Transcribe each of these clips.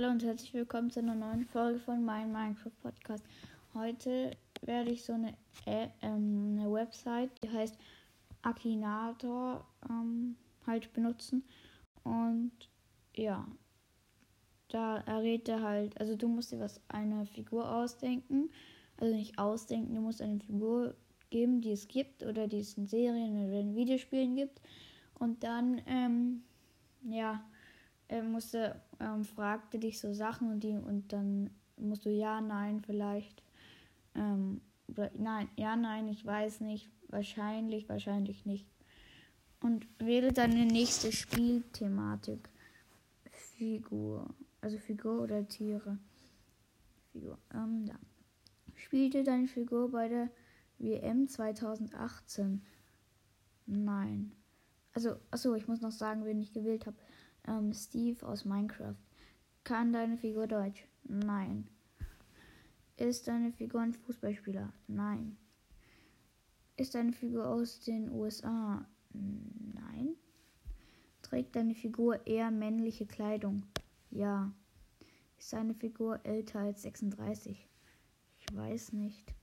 Hallo und herzlich willkommen zu einer neuen Folge von meinem Minecraft Podcast. Heute werde ich so eine, äh, ähm, eine Website, die heißt Akinator, ähm, halt benutzen. Und ja, da errät er halt, also du musst dir was eine Figur ausdenken. Also nicht ausdenken, du musst eine Figur geben, die es gibt oder die es in Serien oder in Videospielen gibt. Und dann, ähm, ja, er musste, ähm, fragte dich so Sachen und die und dann musst du ja, nein, vielleicht. Ähm, nein, ja, nein, ich weiß nicht. Wahrscheinlich, wahrscheinlich nicht. Und wähle deine nächste Spielthematik. Figur. Also Figur oder Tiere. Figur. Ähm, da. Spielte deine Figur bei der WM 2018? Nein. Also, achso, ich muss noch sagen, wen ich gewählt habe. Ähm, Steve aus Minecraft. Kann deine Figur Deutsch? Nein. Ist deine Figur ein Fußballspieler? Nein. Ist deine Figur aus den USA? Nein. Trägt deine Figur eher männliche Kleidung? Ja. Ist deine Figur älter als 36? Ich weiß nicht.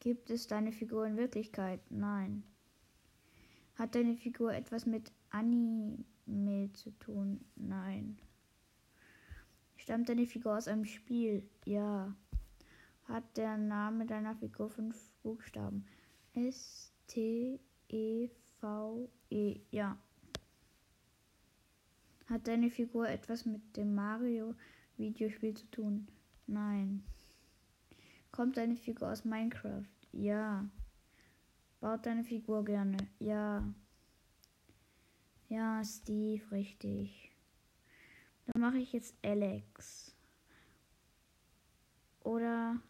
Gibt es deine Figur in Wirklichkeit? Nein. Hat deine Figur etwas mit Anime zu tun? Nein. Stammt deine Figur aus einem Spiel? Ja. Hat der Name deiner Figur fünf Buchstaben? S, T, E, V, E. Ja. Hat deine Figur etwas mit dem Mario-Videospiel zu tun? Nein. Kommt deine Figur aus Minecraft? Ja. Baut deine Figur gerne? Ja. Ja, Steve, richtig. Dann mache ich jetzt Alex. Oder.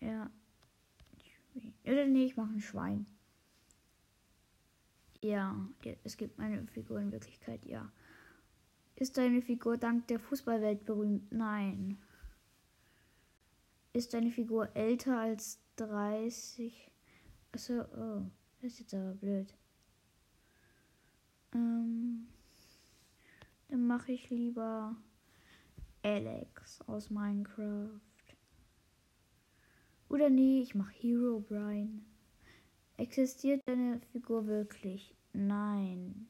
Ja. Oder nee, ich mache ein Schwein. Ja, es gibt meine Figur in Wirklichkeit, ja. Ist deine Figur dank der Fußballwelt berühmt? Nein. Ist deine Figur älter als 30? Achso, oh, das ist jetzt aber blöd. Ähm, dann mache ich lieber Alex aus Minecraft. Oder nee, ich mache Hero Brian. Existiert deine Figur wirklich? Nein.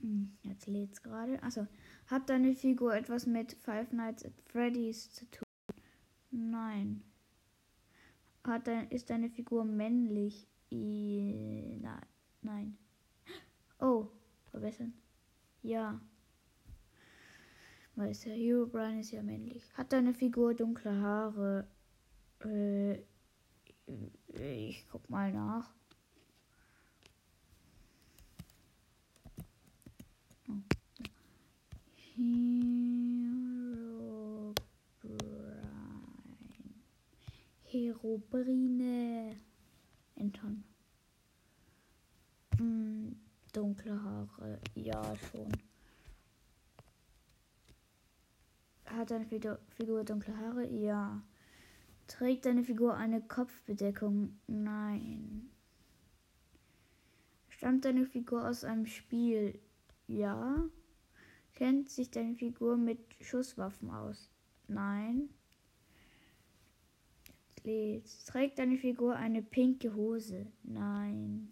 Hm, jetzt lädt's gerade. Also, hat deine Figur etwas mit Five Nights at Freddy's zu tun? Nein. Hat dein, ist deine Figur männlich? I, na, nein. Oh, verbessern. Ja. Weil der Hero Brian ist ja männlich. Hat deine Figur dunkle Haare? Äh, ich guck mal nach. Hero Herobrine. Entern. Hm, dunkle Haare. Ja, schon. Hat deine Figur dunkle Haare? Ja. Trägt deine Figur eine Kopfbedeckung? Nein. Stammt deine Figur aus einem Spiel? Ja. Kennt sich deine Figur mit Schusswaffen aus? Nein. Trägt deine Figur eine pinke Hose? Nein.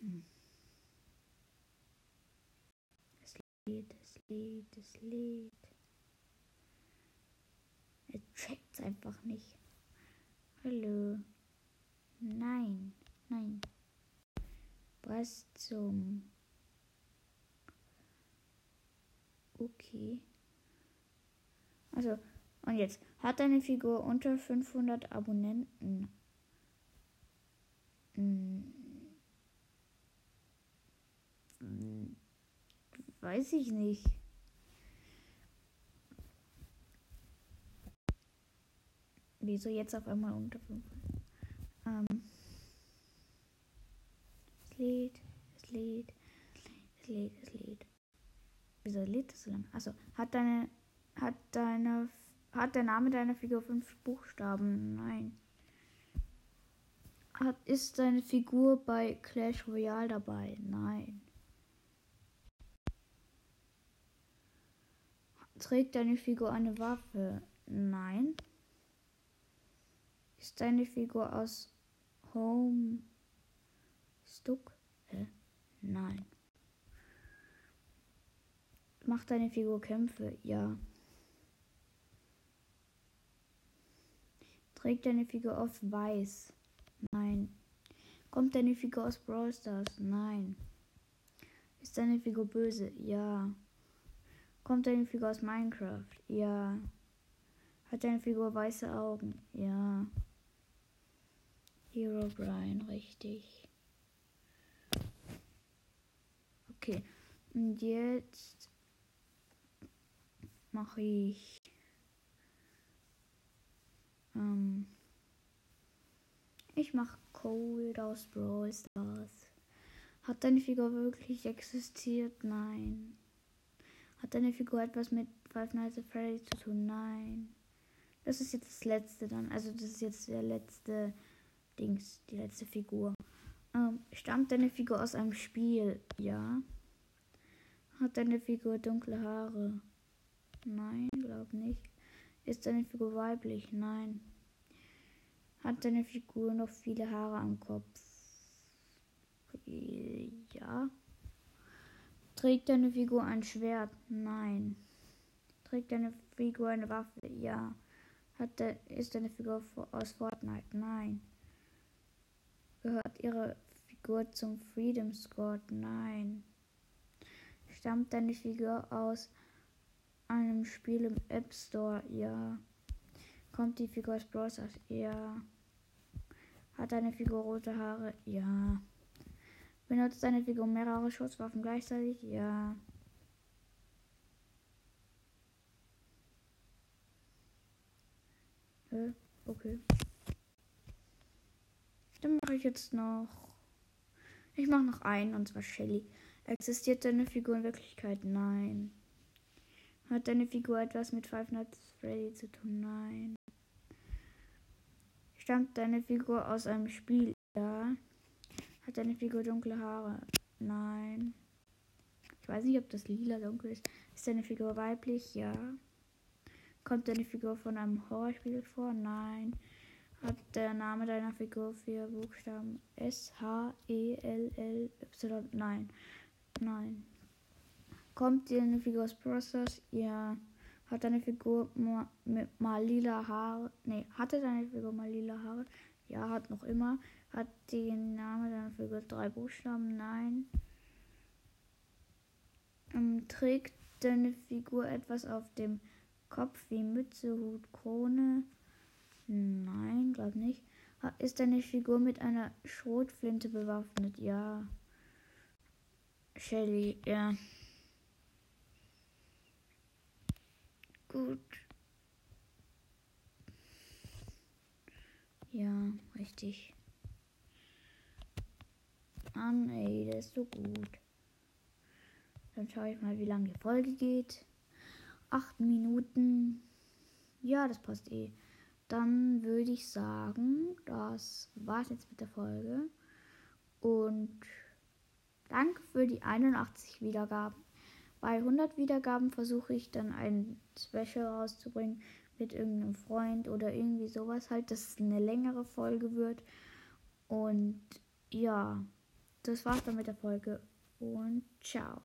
Hm. Es lädt, es lädt, es lädt. Er checkt's einfach nicht. Hallo. Nein, nein. Was zum Okay. Also, und jetzt. Hat deine Figur unter 500 Abonnenten? Hm. Weiß ich nicht. Wieso jetzt auf einmal unter 500? Ähm. Es lädt, es lädt, es lädt, es lädt. Wieso lädt das so lange? Also hat deine, hat deine, hat der Name deiner Figur fünf Buchstaben? Nein. Hat, ist deine Figur bei Clash Royale dabei? Nein. Trägt deine Figur eine Waffe? Nein. Ist deine Figur aus Home Stuck? Hä? Nein. Macht deine Figur Kämpfe? Ja. Trägt deine Figur auf Weiß? Nein. Kommt deine Figur aus Brawl Stars? Nein. Ist deine Figur böse? Ja. Kommt deine Figur aus Minecraft? Ja. Hat deine Figur weiße Augen? Ja. Hero Brian, richtig. Okay. Und jetzt mache ich ähm, ich mache Cold aus Brawl Stars. Hat deine Figur wirklich existiert? Nein. Hat deine Figur etwas mit Five Nights at Freddy zu tun? Nein. Das ist jetzt das letzte dann. Also das ist jetzt der letzte Dings, die letzte Figur. Ähm, stammt deine Figur aus einem Spiel? Ja. Hat deine Figur dunkle Haare? Nein, glaub nicht. Ist deine Figur weiblich? Nein. Hat deine Figur noch viele Haare am Kopf? Ja. Trägt deine Figur ein Schwert? Nein. Trägt deine Figur eine Waffe? Ja. Hat de, ist deine Figur aus Fortnite? Nein. Gehört ihre Figur zum Freedom Squad? Nein. Stammt deine Figur aus einem Spiel im App Store? Ja. Kommt die Figur aus Bros. Ja. Hat deine Figur rote Haare? Ja. Benutzt deine Figur mehrere Schusswaffen gleichzeitig? Ja. Äh, okay. Dann mache ich jetzt noch. Ich mache noch einen und zwar Shelly. Existiert deine Figur in Wirklichkeit? Nein. Hat deine Figur etwas mit Five Nights Freddy zu tun? Nein. Stammt deine Figur aus einem Spiel? Ja. Hat deine Figur dunkle Haare? Nein. Ich weiß nicht, ob das lila dunkel ist. Ist deine Figur weiblich? Ja. Kommt deine Figur von einem Horrorspiel vor? Nein. Hat der Name deiner Figur vier Buchstaben? S, H, E, L, L, Y? Nein. Nein. Kommt deine Figur aus Process? Ja. Hat deine Figur mal, mal lila Haare? Nee, hatte deine Figur mal lila Haare? Ja, hat noch immer. Hat den Name deiner Figur drei Buchstaben? Nein. Ähm, trägt deine Figur etwas auf dem Kopf wie Mütze, Hut, Krone? Nein, glaub nicht. Ist deine Figur mit einer Schrotflinte bewaffnet? Ja. Shelly, ja. Gut. Ja, richtig. Mann, ey, der ist so gut. Dann schaue ich mal, wie lange die Folge geht. Acht Minuten. Ja, das passt eh. Dann würde ich sagen, das war's jetzt mit der Folge. Und danke für die 81 Wiedergaben. Bei 100 Wiedergaben versuche ich dann ein Special rauszubringen mit irgendeinem Freund oder irgendwie sowas halt, dass es eine längere Folge wird. Und ja, das war's dann mit der Folge und ciao.